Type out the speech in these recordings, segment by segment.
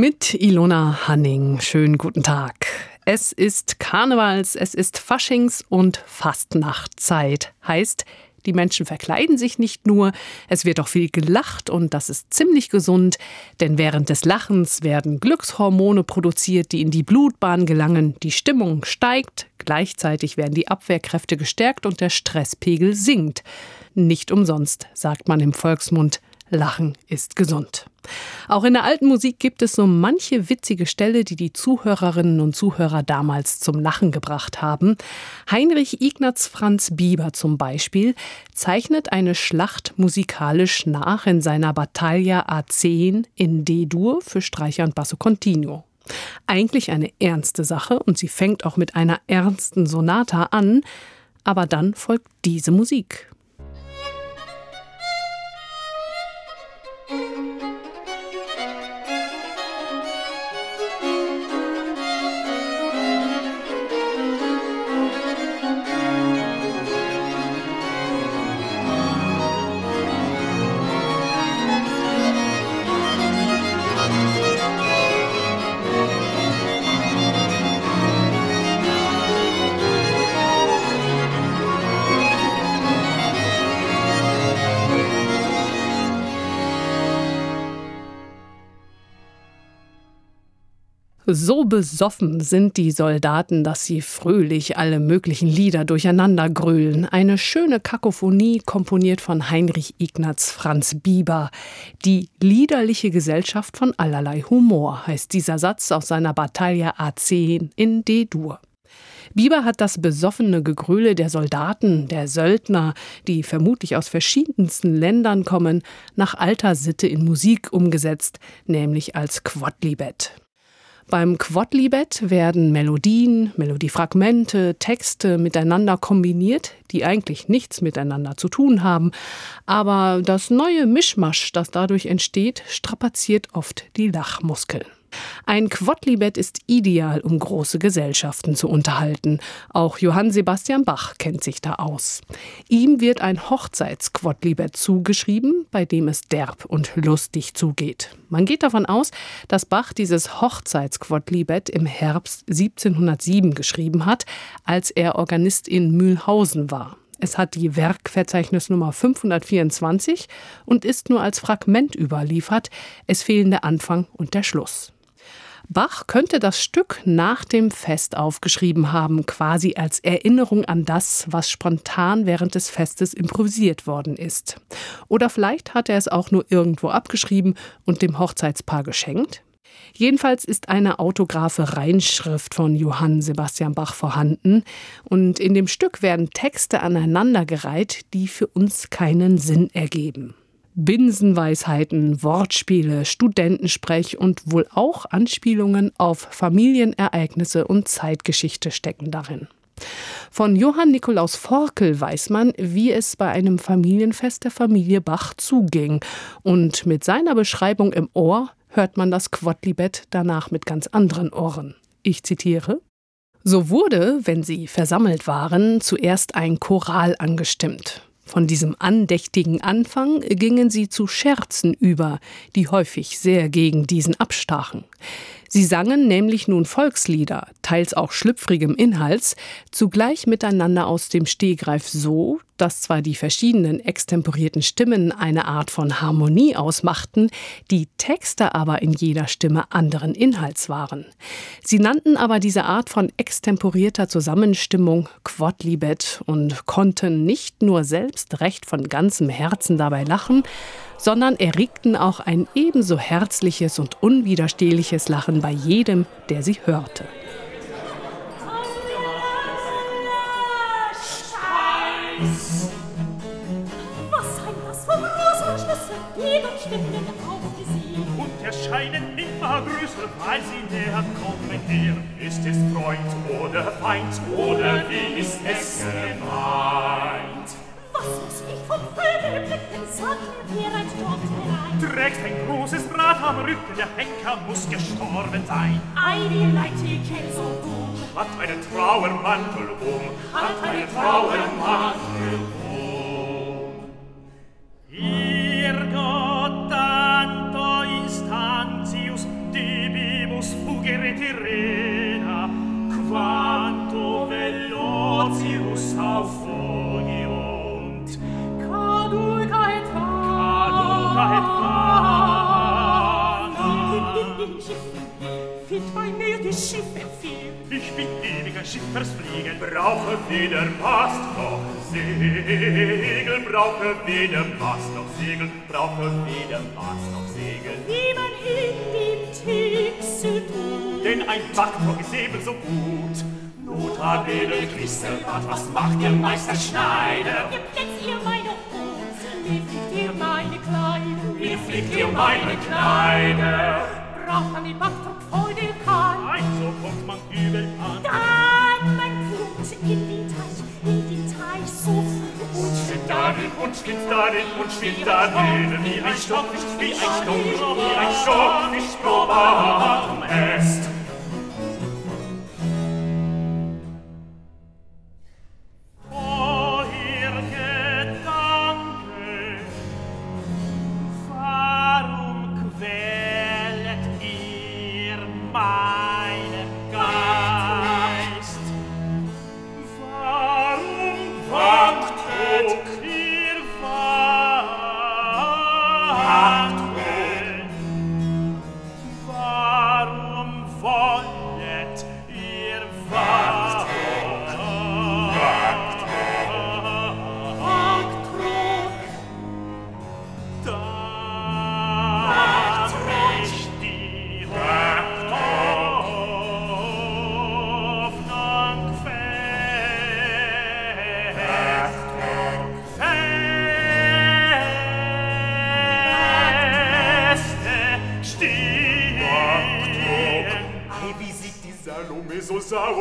Mit Ilona Hanning. Schönen guten Tag. Es ist Karnevals, es ist Faschings- und Fastnachtzeit. Heißt, die Menschen verkleiden sich nicht nur, es wird auch viel gelacht und das ist ziemlich gesund, denn während des Lachens werden Glückshormone produziert, die in die Blutbahn gelangen, die Stimmung steigt, gleichzeitig werden die Abwehrkräfte gestärkt und der Stresspegel sinkt. Nicht umsonst sagt man im Volksmund, Lachen ist gesund. Auch in der alten Musik gibt es so manche witzige Stelle, die die Zuhörerinnen und Zuhörer damals zum Lachen gebracht haben. Heinrich Ignaz Franz Bieber zum Beispiel zeichnet eine Schlacht musikalisch nach in seiner Battaglia A10 in D-Dur für Streicher und Basso Continuo. Eigentlich eine ernste Sache und sie fängt auch mit einer ernsten Sonata an, aber dann folgt diese Musik. So besoffen sind die Soldaten, dass sie fröhlich alle möglichen Lieder durcheinander grölen. Eine schöne Kakophonie, komponiert von Heinrich Ignaz Franz Bieber. Die liederliche Gesellschaft von allerlei Humor heißt dieser Satz aus seiner Bataille A10 in D-Dur. Bieber hat das besoffene Gegröle der Soldaten, der Söldner, die vermutlich aus verschiedensten Ländern kommen, nach alter Sitte in Musik umgesetzt, nämlich als Quodlibet. Beim Quodlibet werden Melodien, Melodiefragmente, Texte miteinander kombiniert, die eigentlich nichts miteinander zu tun haben. Aber das neue Mischmasch, das dadurch entsteht, strapaziert oft die Lachmuskeln. Ein Quodlibet ist ideal, um große Gesellschaften zu unterhalten. Auch Johann Sebastian Bach kennt sich da aus. Ihm wird ein Hochzeitsquodlibet zugeschrieben, bei dem es derb und lustig zugeht. Man geht davon aus, dass Bach dieses Hochzeitsquodlibet im Herbst 1707 geschrieben hat, als er Organist in Mühlhausen war. Es hat die Werkverzeichnisnummer 524 und ist nur als Fragment überliefert. Es fehlen der Anfang und der Schluss. Bach könnte das Stück nach dem Fest aufgeschrieben haben, quasi als Erinnerung an das, was spontan während des Festes improvisiert worden ist. Oder vielleicht hat er es auch nur irgendwo abgeschrieben und dem Hochzeitspaar geschenkt. Jedenfalls ist eine autographe Reinschrift von Johann Sebastian Bach vorhanden und in dem Stück werden Texte aneinandergereiht, die für uns keinen Sinn ergeben. Binsenweisheiten, Wortspiele, Studentensprech und wohl auch Anspielungen auf Familienereignisse und Zeitgeschichte stecken darin. Von Johann Nikolaus Forkel weiß man, wie es bei einem Familienfest der Familie Bach zuging. Und mit seiner Beschreibung im Ohr hört man das Quodlibet danach mit ganz anderen Ohren. Ich zitiere so wurde, wenn sie versammelt waren, zuerst ein Choral angestimmt. Von diesem andächtigen Anfang gingen sie zu Scherzen über, die häufig sehr gegen diesen abstachen. Sie sangen nämlich nun Volkslieder, teils auch schlüpfrigem Inhalts, zugleich miteinander aus dem Stehgreif so, dass zwar die verschiedenen extemporierten Stimmen eine Art von Harmonie ausmachten, die Texte aber in jeder Stimme anderen Inhalts waren. Sie nannten aber diese Art von extemporierter Zusammenstimmung Quodlibet und konnten nicht nur selbst recht von ganzem Herzen dabei lachen, sondern erregten auch ein ebenso herzliches und unwiderstehliches Lachen bei jedem, der sie hörte. Was sein das von großen Schlüsse, die dort stehen auf gesehen. Und erscheinen immer größer, weil sie näher kommen her. Ist es Freund oder Feind, oder wie ist es gemeint? lass uns nicht vom Vögel blicken, sollten wir ein Sport herein. Trägst ein großes Rad am Rücken, der Henker muss gestorben sein. Ei, die Leitike so dumm. Hat einen Trauermantel um, hat, hat einen Trauermantel um. Ihr Gott, anto instantius, divimus fugere terrena, quanto velocius auf die Schiffe fiel. Ich bin ewiger Schiffersfliegen, brauche weder Mast noch Segel, brauche weder Mast noch Segel, brauche weder Mast noch Segel. Wie man in die Tiefsee tut. Denn ein Backbock ist ebenso gut. Notabene Christelbad, was macht ihr Meister Schneider? Ihr plätzt ihr meine Hosen, mir fliegt ihr meine Kleider. Mir fliegt ihr meine Kleider. Braucht man die Backdruck vor dir übel an. Dann mein Blut in den Teich, in den Teich so frisch. Und schwimmt darin, und schwimmt darin, und schwimmt darin, wie ein Stockfisch, wie ein Stockfisch, wie ein Stockfisch, wie ein Stockfisch, wie ein Stockfisch,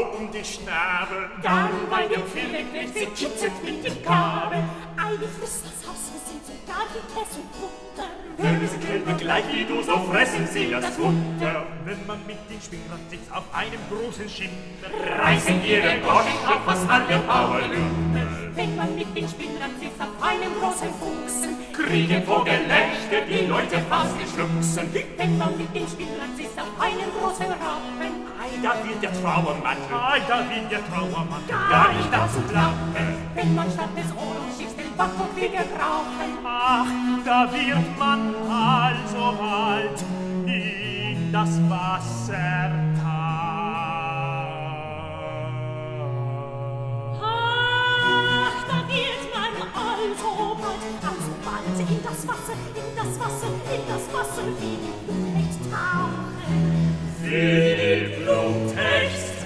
um die Schnabel? Dann bei dem Pflegeknecht, sie kitzelt mit dem Kabel. Eine frisst das Haus, wir sind sogar wie Tess und Butter. Wenn sie Kälber gleich wie du, so fressen sie das Futter. Wenn man mit den Spinnrad sitzt auf einem großen Schiff, reißen ihre Goschen auf was alle Bauern Wenn man mit den Spinnern sitzt auf einem großen Fuchsen. Kriegen vor Gelächter die Leute fast geschlucksen. Wenn man mit den Spinnern sitzt auf einem großen Rappen. Da wird der Trauermann, ei, da wird der Trauermann gar nicht dazu klappen. Wenn man statt des Ohrenschiffs den Backbock wieder brauchen. Ach, da wird man alsobald in das Wasser. Ach, da wird man also bald, also bald in das Wasser, in das Wasser, in das Wasser wie die Philipp Blumtext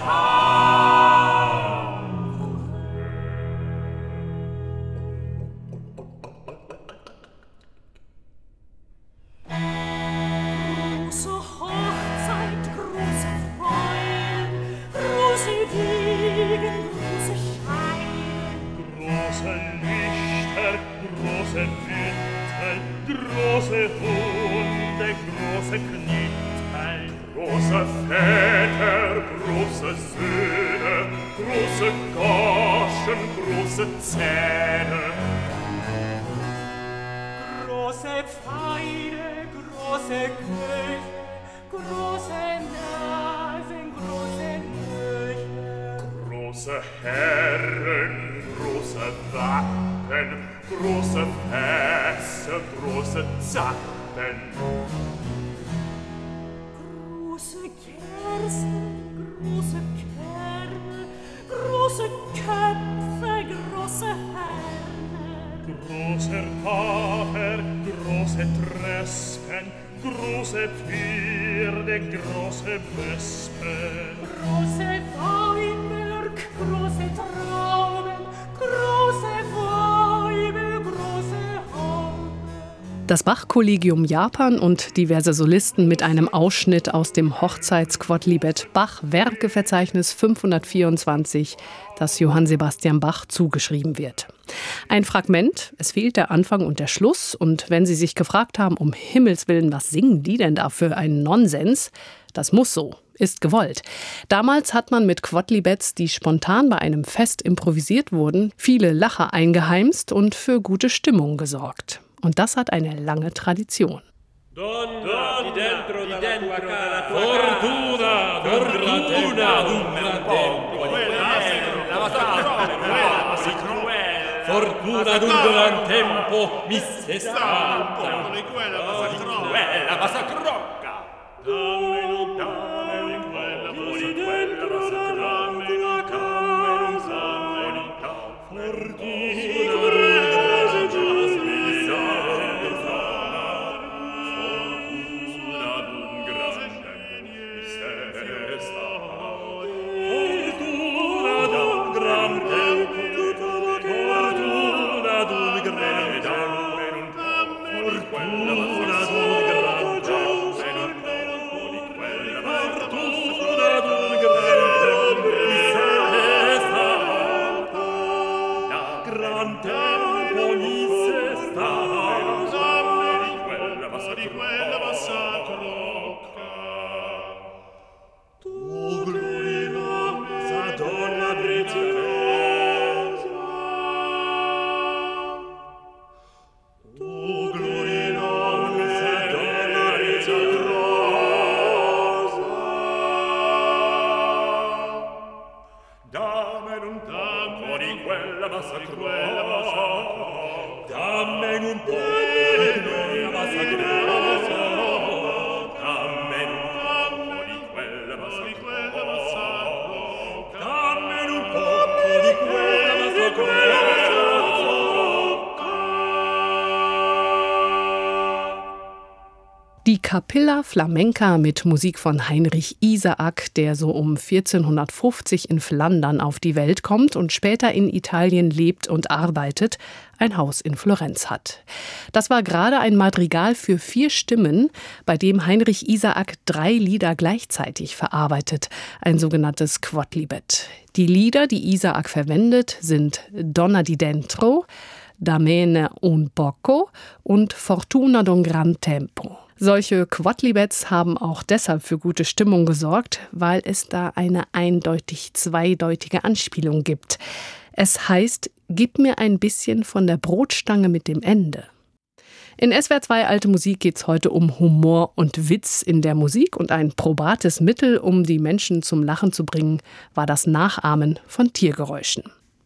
große Väter, große Söhne, große Goschen, große Zähne. Große Pfeile, große Köche, große Nasen, große Löcher. Große Herren, große Wappen, große Fässer, große Zappen. Großer Pater, große Trespen, große Pferde, große Wespen. Große Weinberg, große Traum, Das Bach-Kollegium Japan und diverse Solisten mit einem Ausschnitt aus dem Hochzeitsquodlibet Bach Werkeverzeichnis 524, das Johann Sebastian Bach zugeschrieben wird. Ein Fragment, es fehlt der Anfang und der Schluss und wenn Sie sich gefragt haben, um Himmels willen, was singen die denn da für einen Nonsens? Das muss so, ist gewollt. Damals hat man mit Quodlibets, die spontan bei einem Fest improvisiert wurden, viele Lacher eingeheimst und für gute Stimmung gesorgt. Und das hat eine lange Tradition. Donna, di dentro, di dentro tua Fortuna, fortuna d'un gran tempo. La vostra cruel. Fortuna d'un gran tempo mi se stata. Di quella bassa crocca. Dammi non Capilla Flamenca mit Musik von Heinrich Isaak, der so um 1450 in Flandern auf die Welt kommt und später in Italien lebt und arbeitet, ein Haus in Florenz hat. Das war gerade ein Madrigal für vier Stimmen, bei dem Heinrich Isaak drei Lieder gleichzeitig verarbeitet, ein sogenanntes Quodlibet. Die Lieder, die Isaak verwendet, sind Donna di Dentro, Damene un poco und Fortuna d'un gran tempo. Solche Quadlibets haben auch deshalb für gute Stimmung gesorgt, weil es da eine eindeutig zweideutige Anspielung gibt. Es heißt, gib mir ein bisschen von der Brotstange mit dem Ende. In SWR 2 Alte Musik geht es heute um Humor und Witz in der Musik und ein probates Mittel, um die Menschen zum Lachen zu bringen, war das Nachahmen von Tiergeräuschen.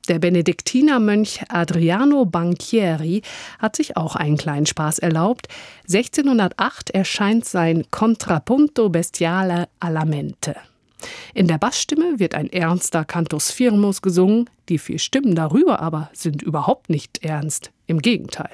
Der Benediktinermönch Adriano Banchieri hat sich auch einen kleinen Spaß erlaubt. 1608 erscheint sein Contrapunto Bestiale alla Mente. In der Bassstimme wird ein ernster Cantus Firmus gesungen, die vier Stimmen darüber aber sind überhaupt nicht ernst, im Gegenteil.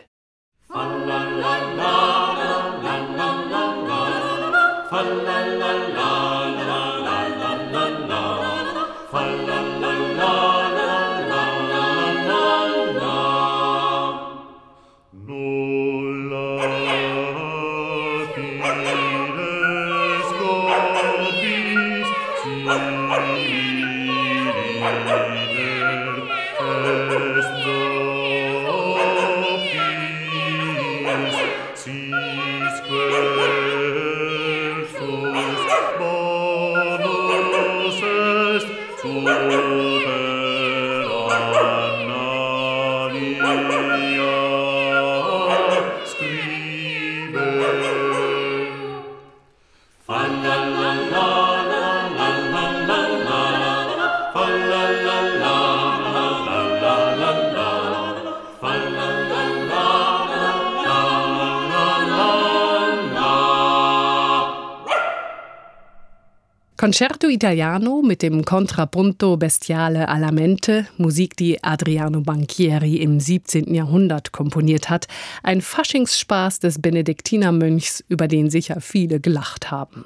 Concerto Italiano mit dem Contrapunto Bestiale alla Mente, Musik, die Adriano Banchieri im 17. Jahrhundert komponiert hat. Ein Faschingsspaß des Benediktinermönchs, über den sicher viele gelacht haben.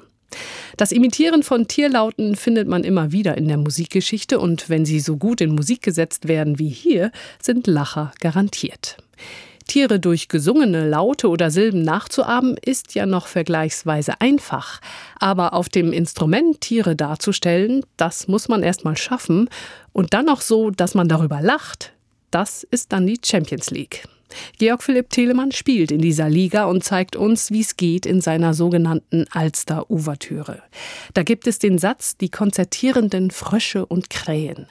Das Imitieren von Tierlauten findet man immer wieder in der Musikgeschichte und wenn sie so gut in Musik gesetzt werden wie hier, sind Lacher garantiert. Tiere durch gesungene Laute oder Silben nachzuahmen, ist ja noch vergleichsweise einfach. Aber auf dem Instrument Tiere darzustellen, das muss man erst mal schaffen. Und dann noch so, dass man darüber lacht, das ist dann die Champions League. Georg Philipp Telemann spielt in dieser Liga und zeigt uns, wie es geht in seiner sogenannten Alster-Ouvertüre. Da gibt es den Satz, die konzertierenden Frösche und Krähen.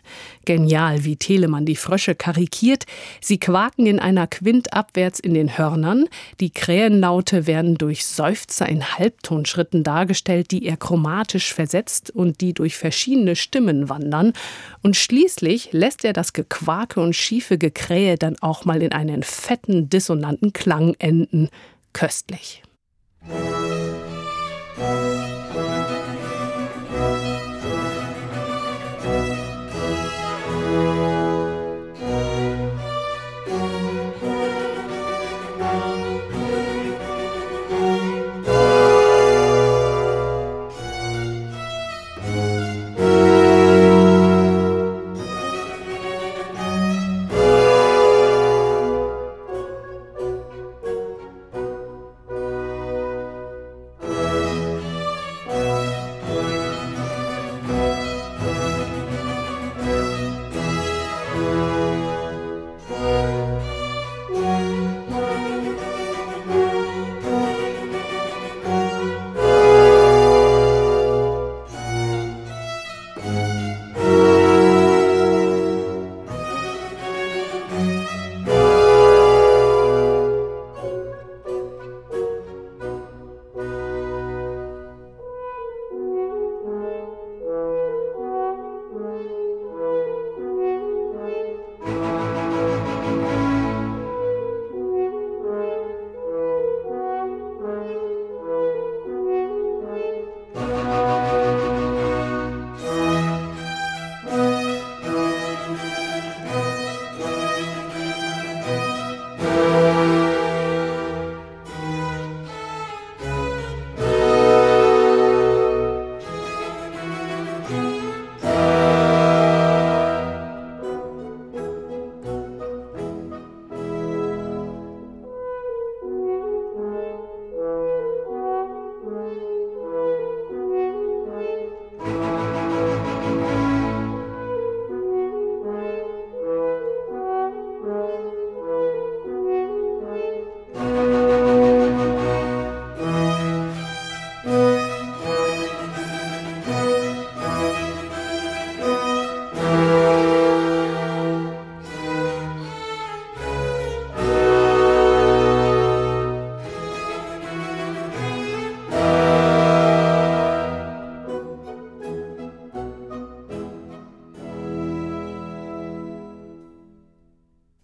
Genial, wie Telemann die Frösche karikiert. Sie quaken in einer Quint abwärts in den Hörnern. Die Krähenlaute werden durch Seufzer in Halbtonschritten dargestellt, die er chromatisch versetzt und die durch verschiedene Stimmen wandern. Und schließlich lässt er das Gequake und schiefe Gekrähe dann auch mal in einen fetten, dissonanten Klang enden. Köstlich.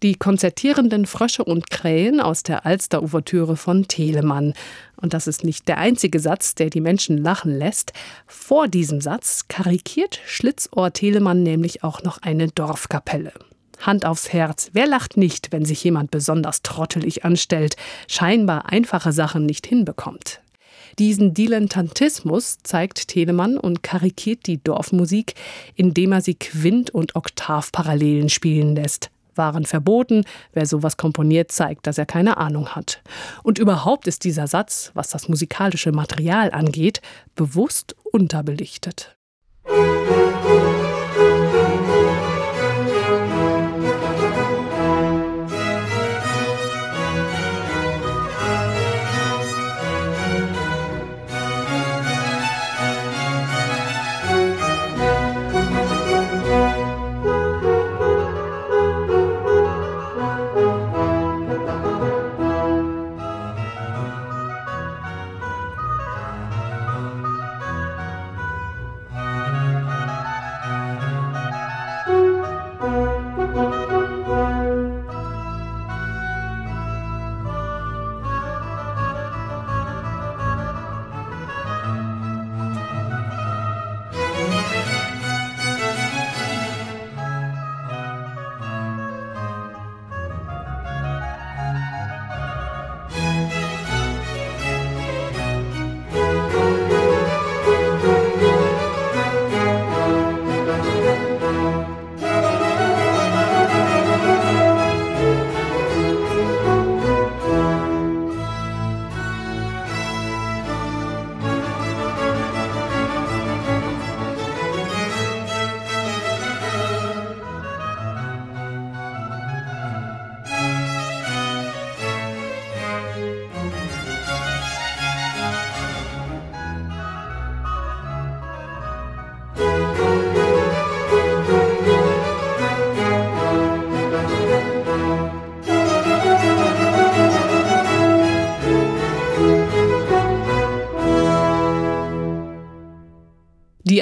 Die konzertierenden Frösche und Krähen aus der Alster-Ouvertüre von Telemann. Und das ist nicht der einzige Satz, der die Menschen lachen lässt. Vor diesem Satz karikiert Schlitzohr Telemann nämlich auch noch eine Dorfkapelle. Hand aufs Herz, wer lacht nicht, wenn sich jemand besonders trottelig anstellt, scheinbar einfache Sachen nicht hinbekommt? Diesen Dilettantismus zeigt Telemann und karikiert die Dorfmusik, indem er sie Quint- und Oktavparallelen spielen lässt waren verboten. Wer sowas komponiert, zeigt, dass er keine Ahnung hat. Und überhaupt ist dieser Satz, was das musikalische Material angeht, bewusst unterbelichtet. Musik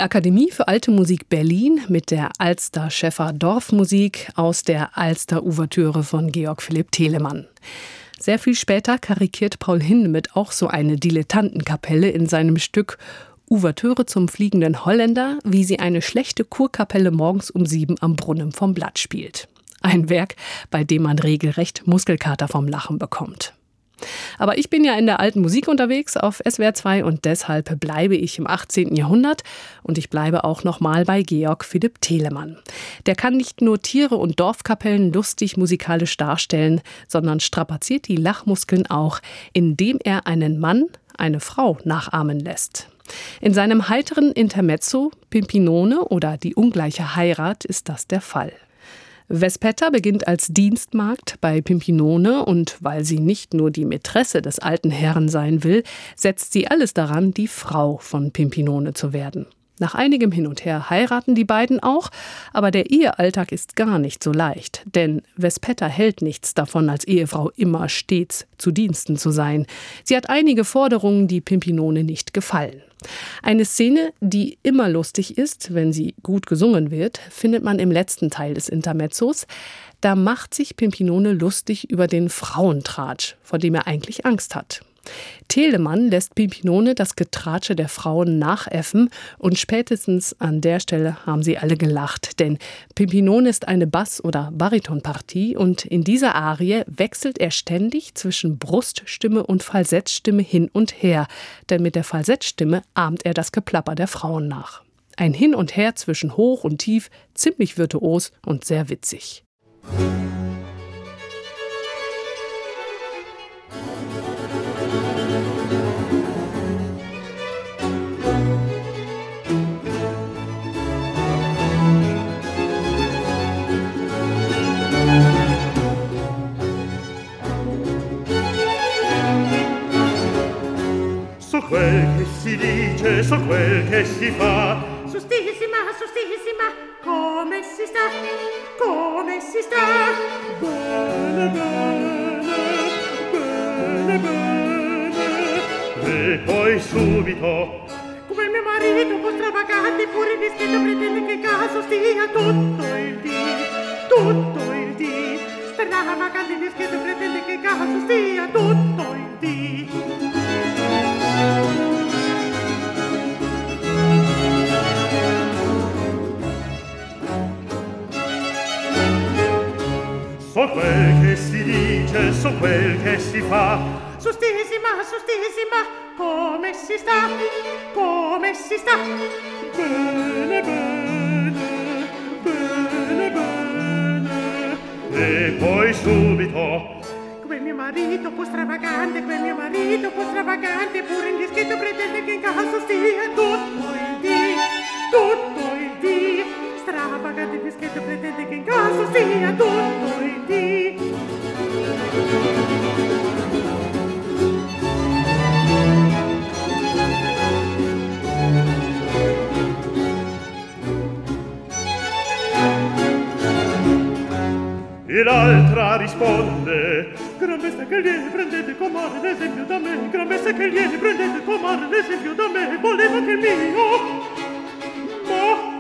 Akademie für Alte Musik Berlin mit der Alster Schäffer Dorfmusik aus der Alster Ouvertüre von Georg Philipp Telemann. Sehr viel später karikiert Paul Hindemith auch so eine Dilettantenkapelle in seinem Stück Ouvertüre zum fliegenden Holländer, wie sie eine schlechte Kurkapelle morgens um sieben am Brunnen vom Blatt spielt. Ein Werk, bei dem man regelrecht Muskelkater vom Lachen bekommt. Aber ich bin ja in der alten Musik unterwegs auf SWR 2 und deshalb bleibe ich im 18. Jahrhundert und ich bleibe auch nochmal bei Georg Philipp Telemann. Der kann nicht nur Tiere und Dorfkapellen lustig musikalisch darstellen, sondern strapaziert die Lachmuskeln auch, indem er einen Mann, eine Frau nachahmen lässt. In seinem heiteren Intermezzo Pimpinone oder die ungleiche Heirat ist das der Fall. Vespetta beginnt als Dienstmagd bei Pimpinone und weil sie nicht nur die Mätresse des alten Herrn sein will, setzt sie alles daran, die Frau von Pimpinone zu werden. Nach einigem Hin und Her heiraten die beiden auch, aber der Ehealltag ist gar nicht so leicht, denn Vespetta hält nichts davon, als Ehefrau immer stets zu Diensten zu sein. Sie hat einige Forderungen, die Pimpinone nicht gefallen. Eine Szene, die immer lustig ist, wenn sie gut gesungen wird, findet man im letzten Teil des Intermezzos. Da macht sich Pimpinone lustig über den Frauentratsch, vor dem er eigentlich Angst hat. Telemann lässt Pimpinone das Getratsche der Frauen nachäffen und spätestens an der Stelle haben sie alle gelacht, denn Pimpinone ist eine Bass- oder Baritonpartie und in dieser Arie wechselt er ständig zwischen Bruststimme und Falsettstimme hin und her, denn mit der Falsettstimme ahmt er das Geplapper der Frauen nach. Ein Hin und Her zwischen hoch und tief, ziemlich virtuos und sehr witzig. quel dice, so quel che si fa. Sustissima, sustissima, come si sta, come si sta. Bene, bene, bene, bene. E poi subito. Come mio marito, un po' stravagante, pure discreto, pretende che caso stia tutto il dì, tutto il dì. Stravagante, discreto, pretende che caso stia tutto il dì. So quel che si dice, so quel che si fa. Sustissima, sustissima, come si sta, come si sta. Bene, bene, bene, bene. E poi subito. Quel mio marito po' stravagante, quel mio marito po' stravagante, pure indiscreto pretende che in casa stia tutto il dì, tutto. Stravagante, indiscreto pretende che in casa stia tutto il dì. E l'altra risponde. Gran bestia che viene, prendete comare l'esempio da me. Gran bestia che viene, prendete comare l'esempio da me. Voleva che il mio. Ma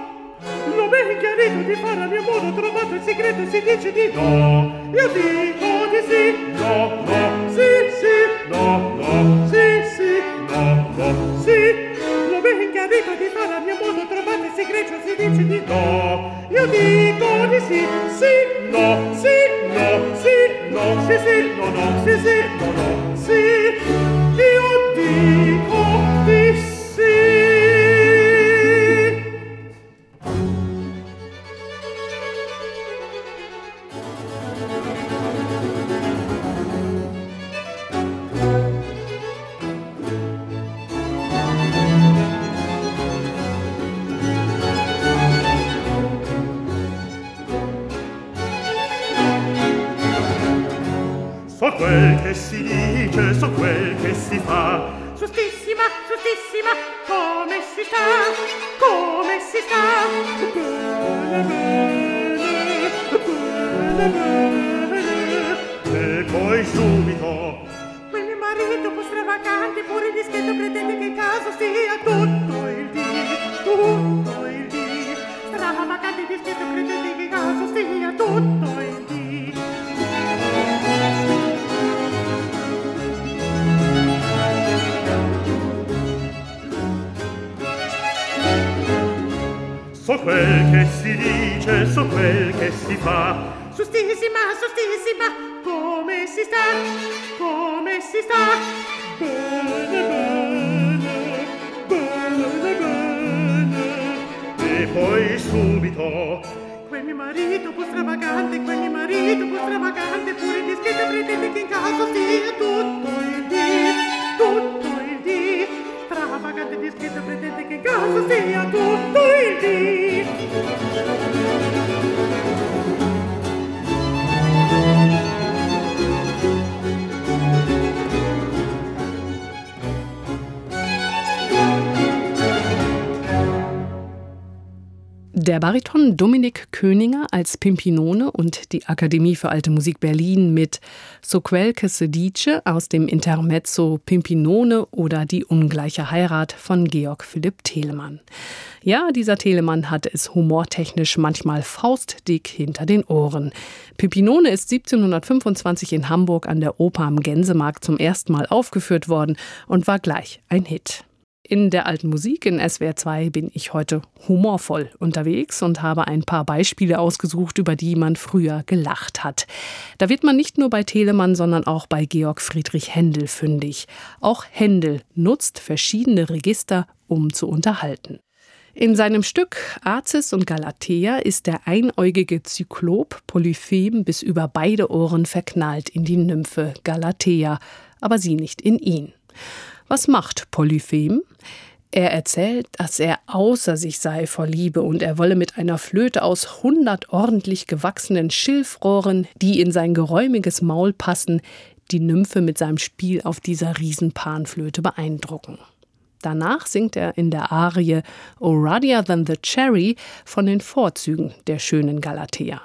ben chiarito di fare a mio modo trovato il segreto si dice di no. Io dico di sì no no. Sì sì no no. Sì sì no no. Sì. L'ho ben chiarito di fare a mio modo trovato il segreto si dice di no. Io dico di sì sì no. Sì no. Sì no. Sì sì no no. Sì sì no no. Stravagante dischetto pretende che in casa stia tutto il dì. Der Bariton Dominik Köninger als Pimpinone und die Akademie für Alte Musik Berlin mit So quel Sedice aus dem Intermezzo Pimpinone oder Die ungleiche Heirat von Georg Philipp Telemann. Ja, dieser Telemann hat es humortechnisch manchmal faustdick hinter den Ohren. Pimpinone ist 1725 in Hamburg an der Oper am Gänsemarkt zum ersten Mal aufgeführt worden und war gleich ein Hit. In der alten Musik in SWR 2 bin ich heute humorvoll unterwegs und habe ein paar Beispiele ausgesucht, über die man früher gelacht hat. Da wird man nicht nur bei Telemann, sondern auch bei Georg Friedrich Händel fündig. Auch Händel nutzt verschiedene Register, um zu unterhalten. In seinem Stück Azis und Galatea ist der einäugige Zyklop Polyphem bis über beide Ohren verknallt in die Nymphe Galatea, aber sie nicht in ihn. Was macht Polyphem? Er erzählt, dass er außer sich sei vor Liebe und er wolle mit einer Flöte aus hundert ordentlich gewachsenen Schilfrohren, die in sein geräumiges Maul passen, die Nymphe mit seinem Spiel auf dieser Riesenpanflöte beeindrucken. Danach singt er in der Arie O Ruddier Than the Cherry von den Vorzügen der schönen Galatea.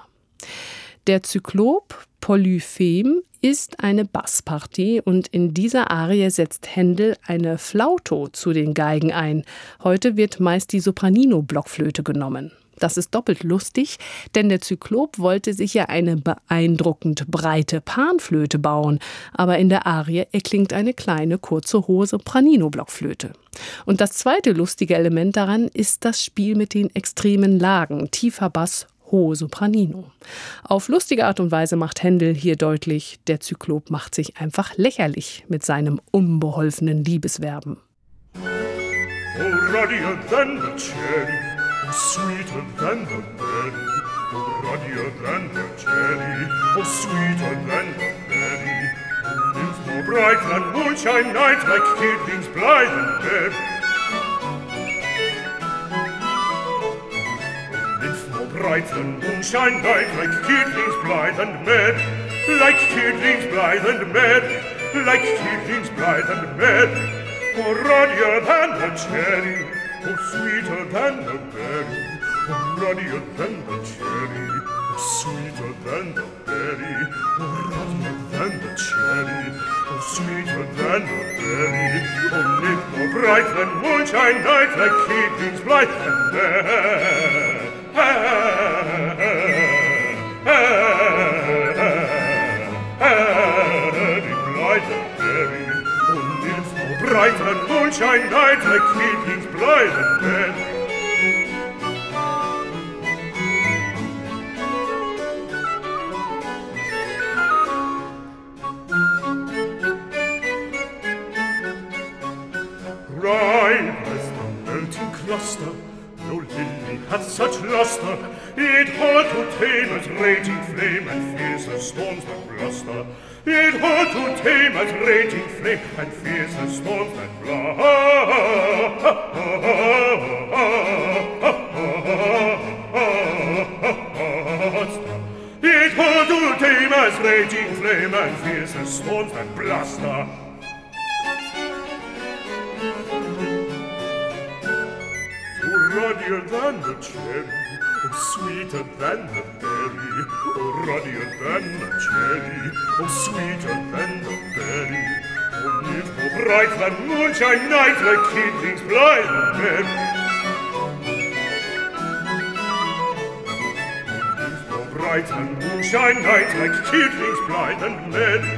Der Zyklop Polyphem ist eine Basspartie und in dieser Arie setzt Händel eine Flauto zu den Geigen ein. Heute wird meist die Sopranino-Blockflöte genommen. Das ist doppelt lustig, denn der Zyklop wollte sich ja eine beeindruckend breite Panflöte bauen, aber in der Arie erklingt eine kleine, kurze, hohe Sopranino-Blockflöte. Und das zweite lustige Element daran ist das Spiel mit den extremen Lagen, tiefer Bass hohe Sopranino. Auf lustige Art und Weise macht Händel hier deutlich, der Zyklop macht sich einfach lächerlich mit seinem unbeholfenen Liebeswerben. Oh, ruddier than the cherry, sweeter than the berry. Oh, ruddier than the cherry, oh, sweeter than the berry. Nymph more bright than moonshine night, like kidlings blithe and merry. Bright and moonshine bright, like kidlings blithe and merry, like kidlings blithe and merry, like kidlings blithe and merry. Oh, ruddier than the cherry, oh, sweeter than the berry, oh, ruddier than the cherry, oh, sweeter than the berry, oh, ruddier than the cherry, oh, sweeter than the berry, oh, live more bright than moonshine night, like kidlings blithe and merry. Breiten Wunsch ein Neid, Kindlings bleiben, denn disaster. It hard to tame as raging flame and fierce as storms that bluster. It hard to tame as raging flame and fierce as storms that bluster. It hard to tame as raging flame and fierce as storms that bluster. ruddier than the cherry. Oh, sweeter than the berry, oh, ruddier than the cherry, oh, sweeter than the berry, oh, live more bright than moonshine night, like kidlings blind and merry. More bright than moonshine night, like kidlings blind and merry,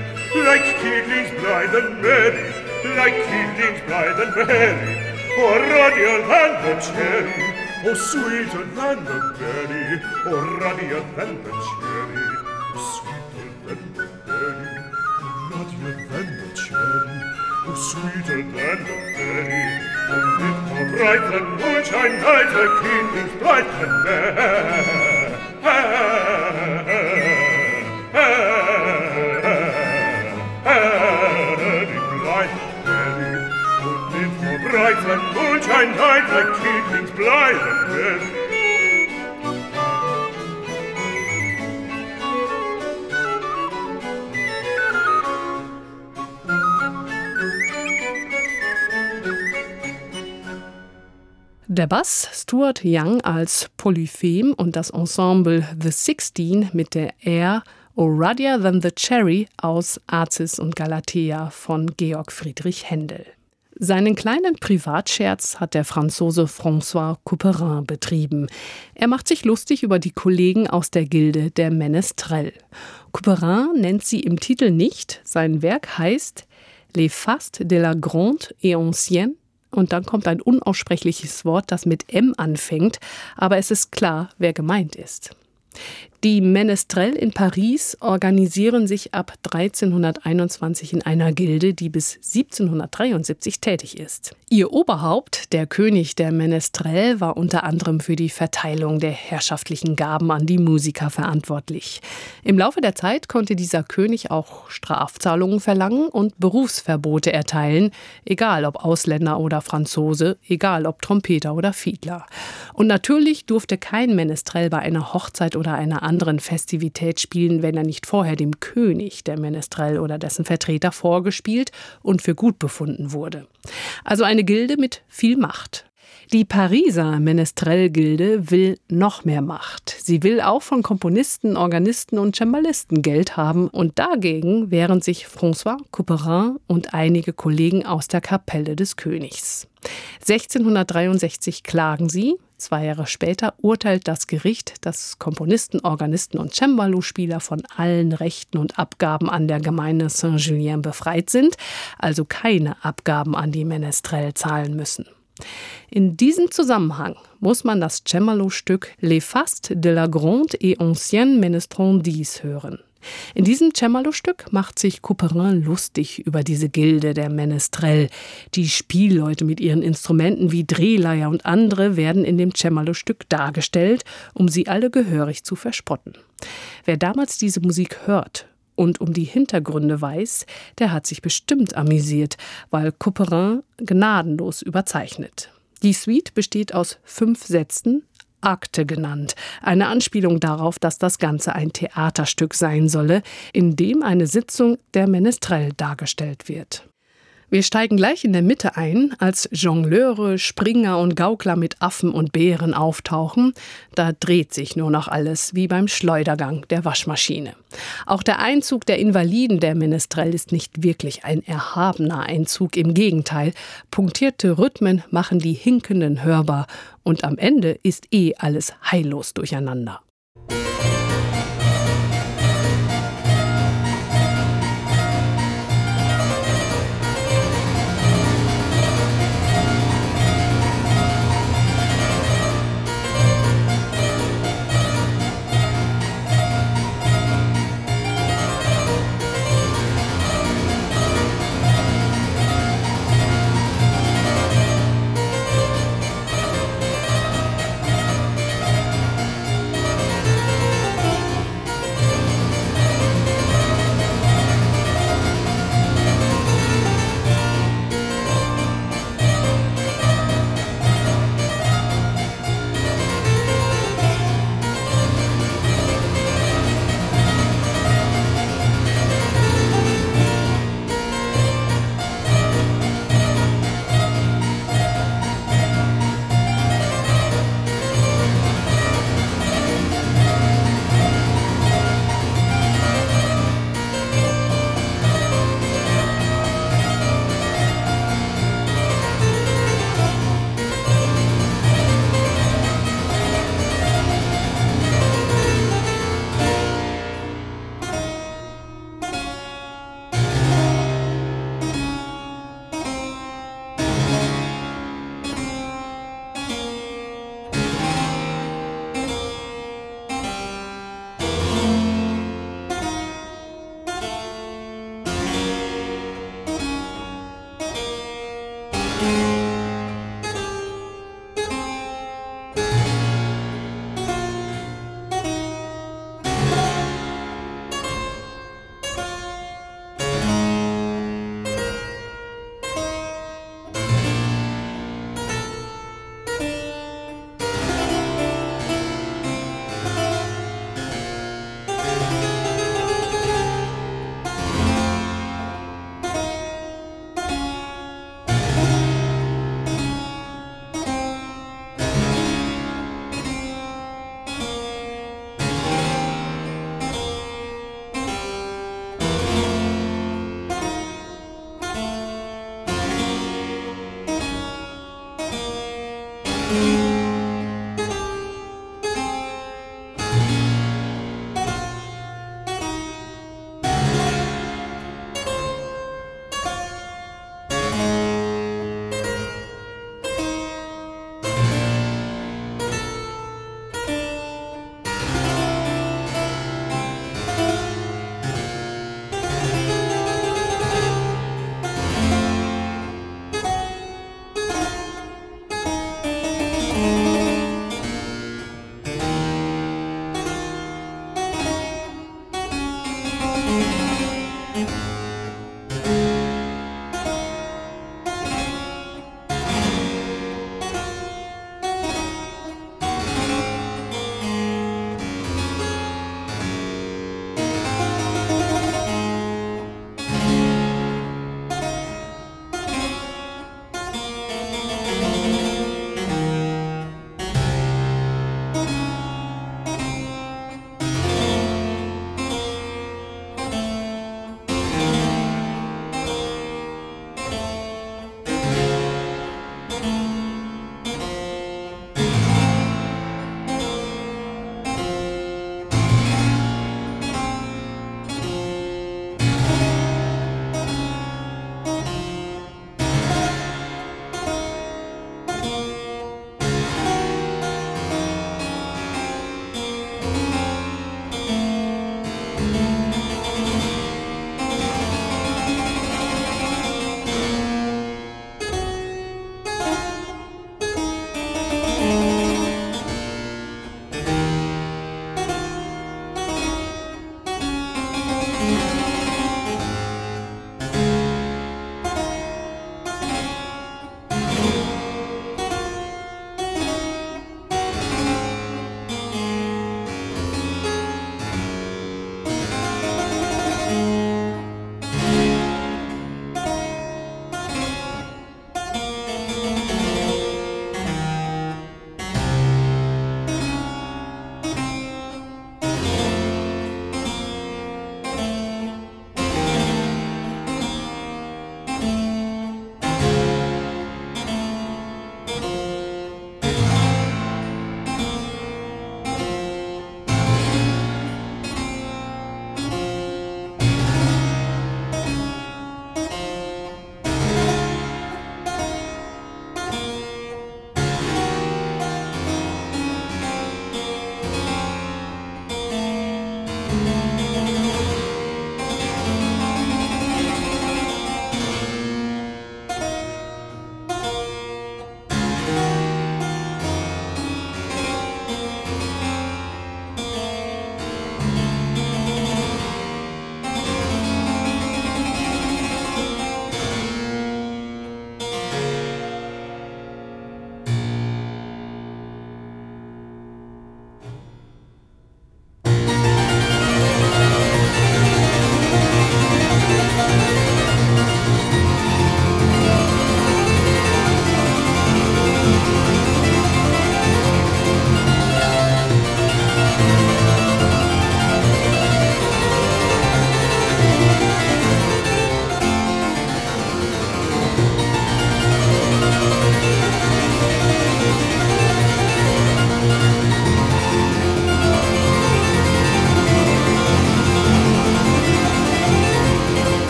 like kidlings blind and merry, like kidlings blind and merry. Oh, ruddier than the cherry, O sweeter than the berry, O ruddier than the cherry, O sweeter than the berry, O ruddier than the cherry, O sweeter than the berry, O lift more bright than moonshine night, A kingdom's bright and bright, berry, O lift more bright than like keeping's blithe and red. Der Bass Stuart Young als Polyphem und das Ensemble The Sixteen mit der Air O Than the Cherry aus Azis und Galatea von Georg Friedrich Händel. Seinen kleinen Privatscherz hat der Franzose François Couperin betrieben. Er macht sich lustig über die Kollegen aus der Gilde der Menestrel. Couperin nennt sie im Titel nicht. Sein Werk heißt Les Fastes de la Grande et Ancienne und dann kommt ein unaussprechliches Wort, das mit M anfängt, aber es ist klar, wer gemeint ist. Die Menestrel in Paris organisieren sich ab 1321 in einer Gilde, die bis 1773 tätig ist. Ihr Oberhaupt, der König der Menestrel, war unter anderem für die Verteilung der herrschaftlichen Gaben an die Musiker verantwortlich. Im Laufe der Zeit konnte dieser König auch Strafzahlungen verlangen und Berufsverbote erteilen, egal ob Ausländer oder Franzose, egal ob Trompeter oder Fiedler. Und natürlich durfte kein Menestrel bei einer Hochzeit oder einer anderen Festivität spielen, wenn er nicht vorher dem König, der Menestrel oder dessen Vertreter vorgespielt und für gut befunden wurde. Also eine Gilde mit viel Macht. Die Pariser Menestrel-Gilde will noch mehr Macht. Sie will auch von Komponisten, Organisten und Cembalisten Geld haben und dagegen wehren sich François Couperin und einige Kollegen aus der Kapelle des Königs. 1663 klagen sie, Zwei Jahre später urteilt das Gericht, dass Komponisten, Organisten und Cembalo-Spieler von allen Rechten und Abgaben an der Gemeinde Saint-Julien befreit sind, also keine Abgaben an die Menestrel zahlen müssen. In diesem Zusammenhang muss man das Cembalo-Stück Les Fastes de la Grande et Ancienne Menestrondise hören. In diesem Cembalo-Stück macht sich Couperin lustig über diese Gilde der Menestrel. Die Spielleute mit ihren Instrumenten wie Drehleier und andere werden in dem Cembalo-Stück dargestellt, um sie alle gehörig zu verspotten. Wer damals diese Musik hört und um die Hintergründe weiß, der hat sich bestimmt amüsiert, weil Couperin gnadenlos überzeichnet. Die Suite besteht aus fünf Sätzen, Akte genannt, eine Anspielung darauf, dass das Ganze ein Theaterstück sein solle, in dem eine Sitzung der Menestrel dargestellt wird. Wir steigen gleich in der Mitte ein, als Jongleure, Springer und Gaukler mit Affen und Bären auftauchen. Da dreht sich nur noch alles, wie beim Schleudergang der Waschmaschine. Auch der Einzug der Invaliden der Menestrel ist nicht wirklich ein erhabener Einzug, im Gegenteil. Punktierte Rhythmen machen die Hinkenden hörbar und am Ende ist eh alles heillos durcheinander.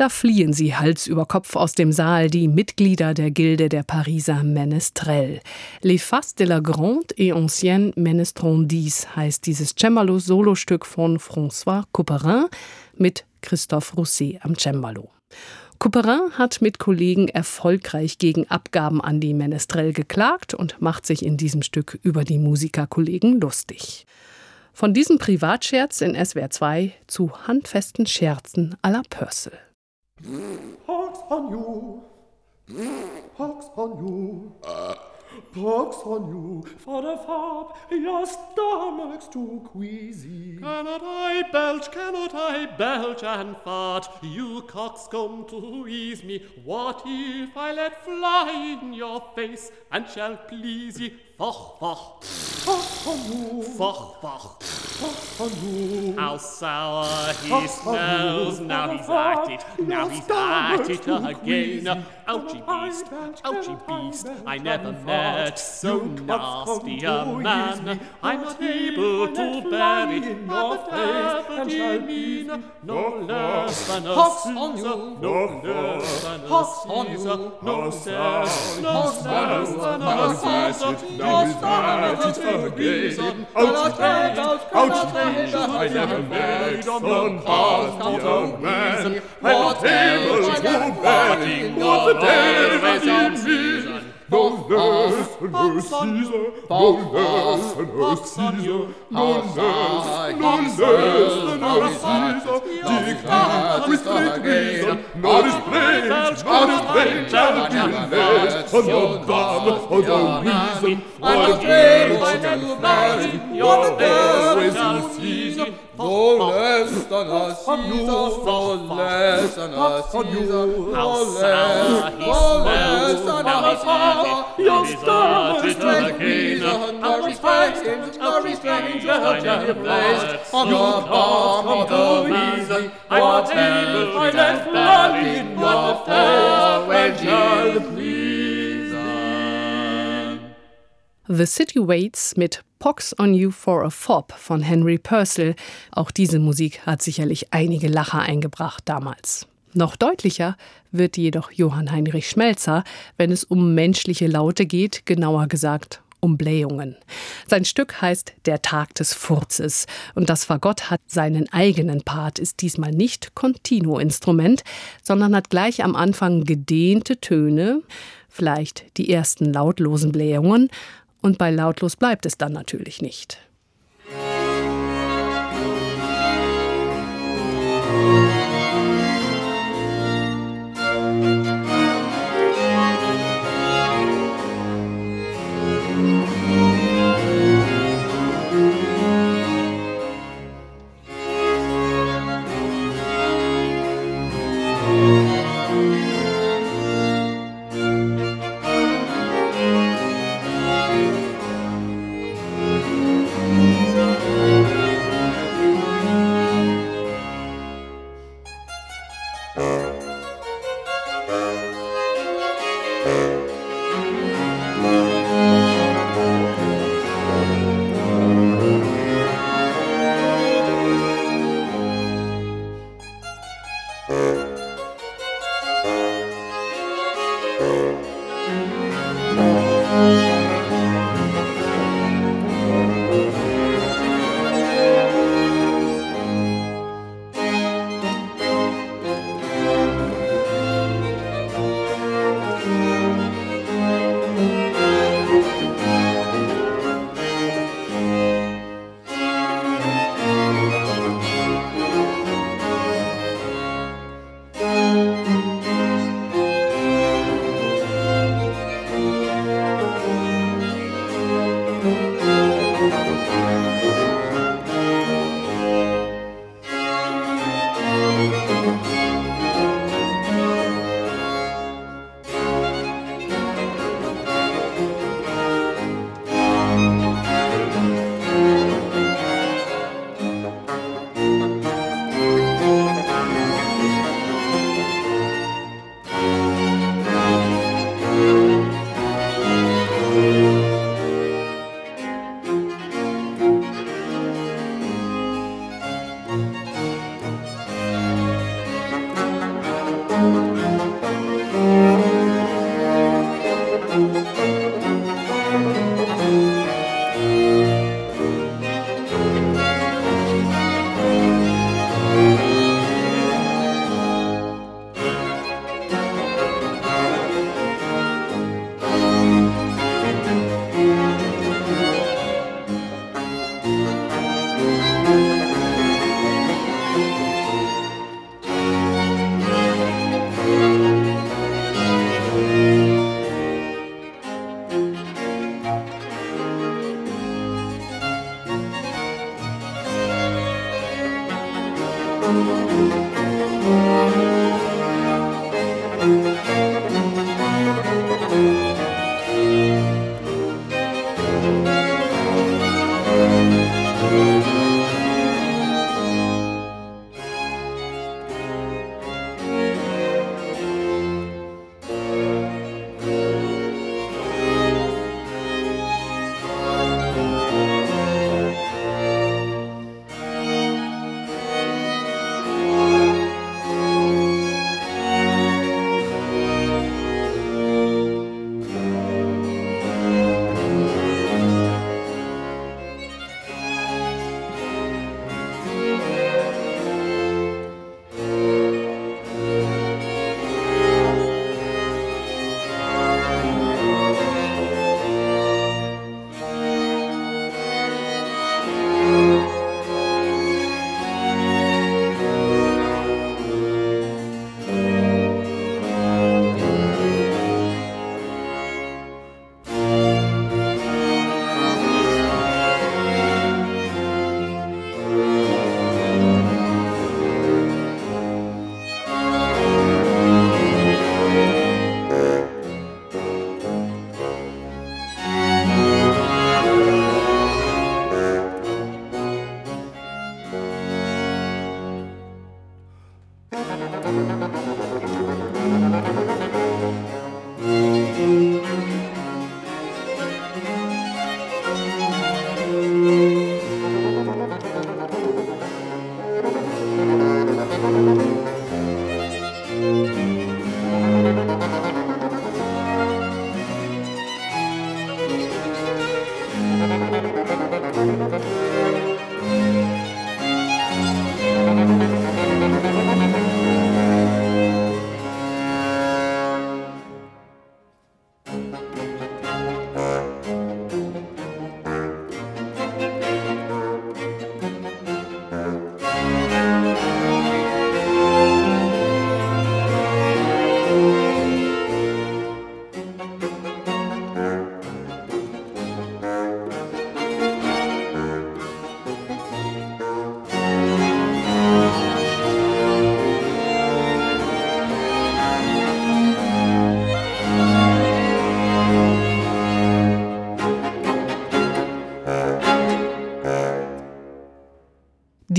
Da fliehen sie Hals über Kopf aus dem Saal, die Mitglieder der Gilde der Pariser Menestrels. Les Faces de la Grande et Ancienne Menestrondise heißt dieses Cembalo-Solostück von François Couperin mit Christophe Rousset am Cembalo. Couperin hat mit Kollegen erfolgreich gegen Abgaben an die Menestrel geklagt und macht sich in diesem Stück über die Musikerkollegen lustig. Von diesem Privatscherz in SWR 2 zu handfesten Scherzen à la Purcell. Pox on you. Pox on you. Pox on you. For the fob, your stomach's too queasy. Cannot I belch, cannot I belch and fart? You coxcomb to ease me. What if I let fly in your face and shall please ye? Fach, fach, fach, fach, How sour he smells, now he's at it, now he's at it. again. Ouchy beast, ouchy beast, I never met so nasty a man. I'm not able to bear it, I've a mean. no less than a Caesar, no less than a Caesar, no less than a Caesar, no less than a Caesar, Verstand vergeben. Aus Krieg, aus Krieg, einem Weg von Pastor Wiesen, ein Himmel zu Berlin, und boldness and her Caesar, boldness and her Caesar, boldness, boldness and her Caesar, dictate with great reason, not his brains, not his brains shall be led, and the bomb of the reason, what great shall you marry, your always you Caesar, no less than a Caesar, no less than a Caesar, no less, no less than a Caesar. Your star is like Caesar, no restraint, no restraint, your genie placed reason. I want him, I let flood in your face when you please. The City Waits mit Pox on You for a Fob von Henry Purcell. Auch diese Musik hat sicherlich einige Lacher eingebracht damals. Noch deutlicher wird jedoch Johann Heinrich Schmelzer, wenn es um menschliche Laute geht, genauer gesagt um Blähungen. Sein Stück heißt Der Tag des Furzes und das Fagott hat seinen eigenen Part, ist diesmal nicht Continuo-Instrument, sondern hat gleich am Anfang gedehnte Töne, vielleicht die ersten lautlosen Blähungen und bei lautlos bleibt es dann natürlich nicht.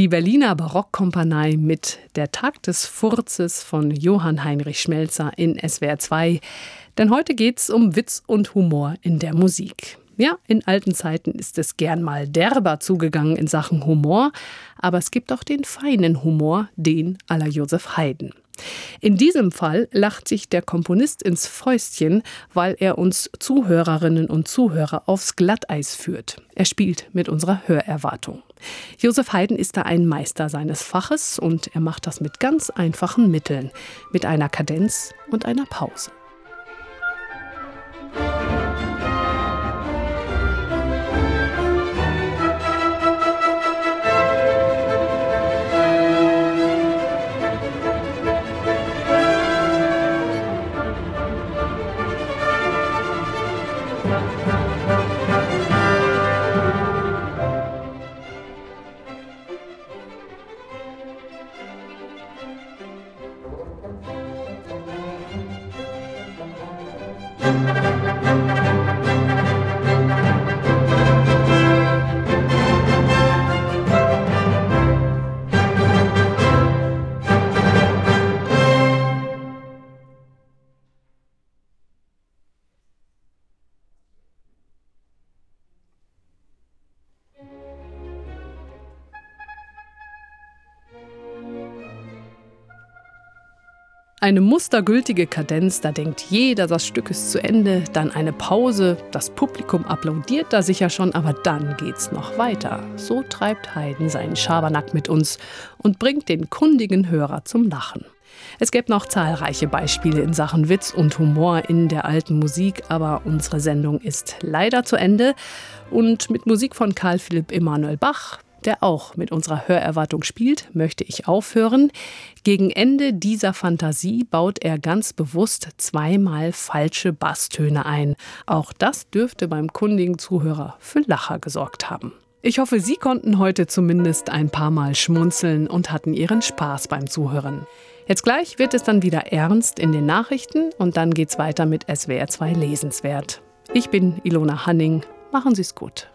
Die Berliner Barockkompanie mit Der Tag des Furzes von Johann Heinrich Schmelzer in SWR 2. Denn heute geht es um Witz und Humor in der Musik. Ja, in alten Zeiten ist es gern mal derber zugegangen in Sachen Humor, aber es gibt auch den feinen Humor, den aller Josef Haydn. In diesem Fall lacht sich der Komponist ins Fäustchen, weil er uns Zuhörerinnen und Zuhörer aufs Glatteis führt. Er spielt mit unserer Hörerwartung. Josef Haydn ist da ein Meister seines Faches und er macht das mit ganz einfachen Mitteln, mit einer Kadenz und einer Pause. Eine mustergültige Kadenz, da denkt jeder, das Stück ist zu Ende, dann eine Pause, das Publikum applaudiert da sicher schon, aber dann geht's noch weiter. So treibt Haydn seinen Schabernack mit uns und bringt den kundigen Hörer zum Lachen. Es gäbe noch zahlreiche Beispiele in Sachen Witz und Humor in der alten Musik, aber unsere Sendung ist leider zu Ende. Und mit Musik von Karl Philipp Emanuel Bach der auch mit unserer Hörerwartung spielt, möchte ich aufhören. Gegen Ende dieser Fantasie baut er ganz bewusst zweimal falsche Basstöne ein. Auch das dürfte beim kundigen Zuhörer für Lacher gesorgt haben. Ich hoffe, Sie konnten heute zumindest ein paar Mal schmunzeln und hatten Ihren Spaß beim Zuhören. Jetzt gleich wird es dann wieder ernst in den Nachrichten und dann geht's weiter mit SWR 2 Lesenswert. Ich bin Ilona Hanning. Machen Sie es gut.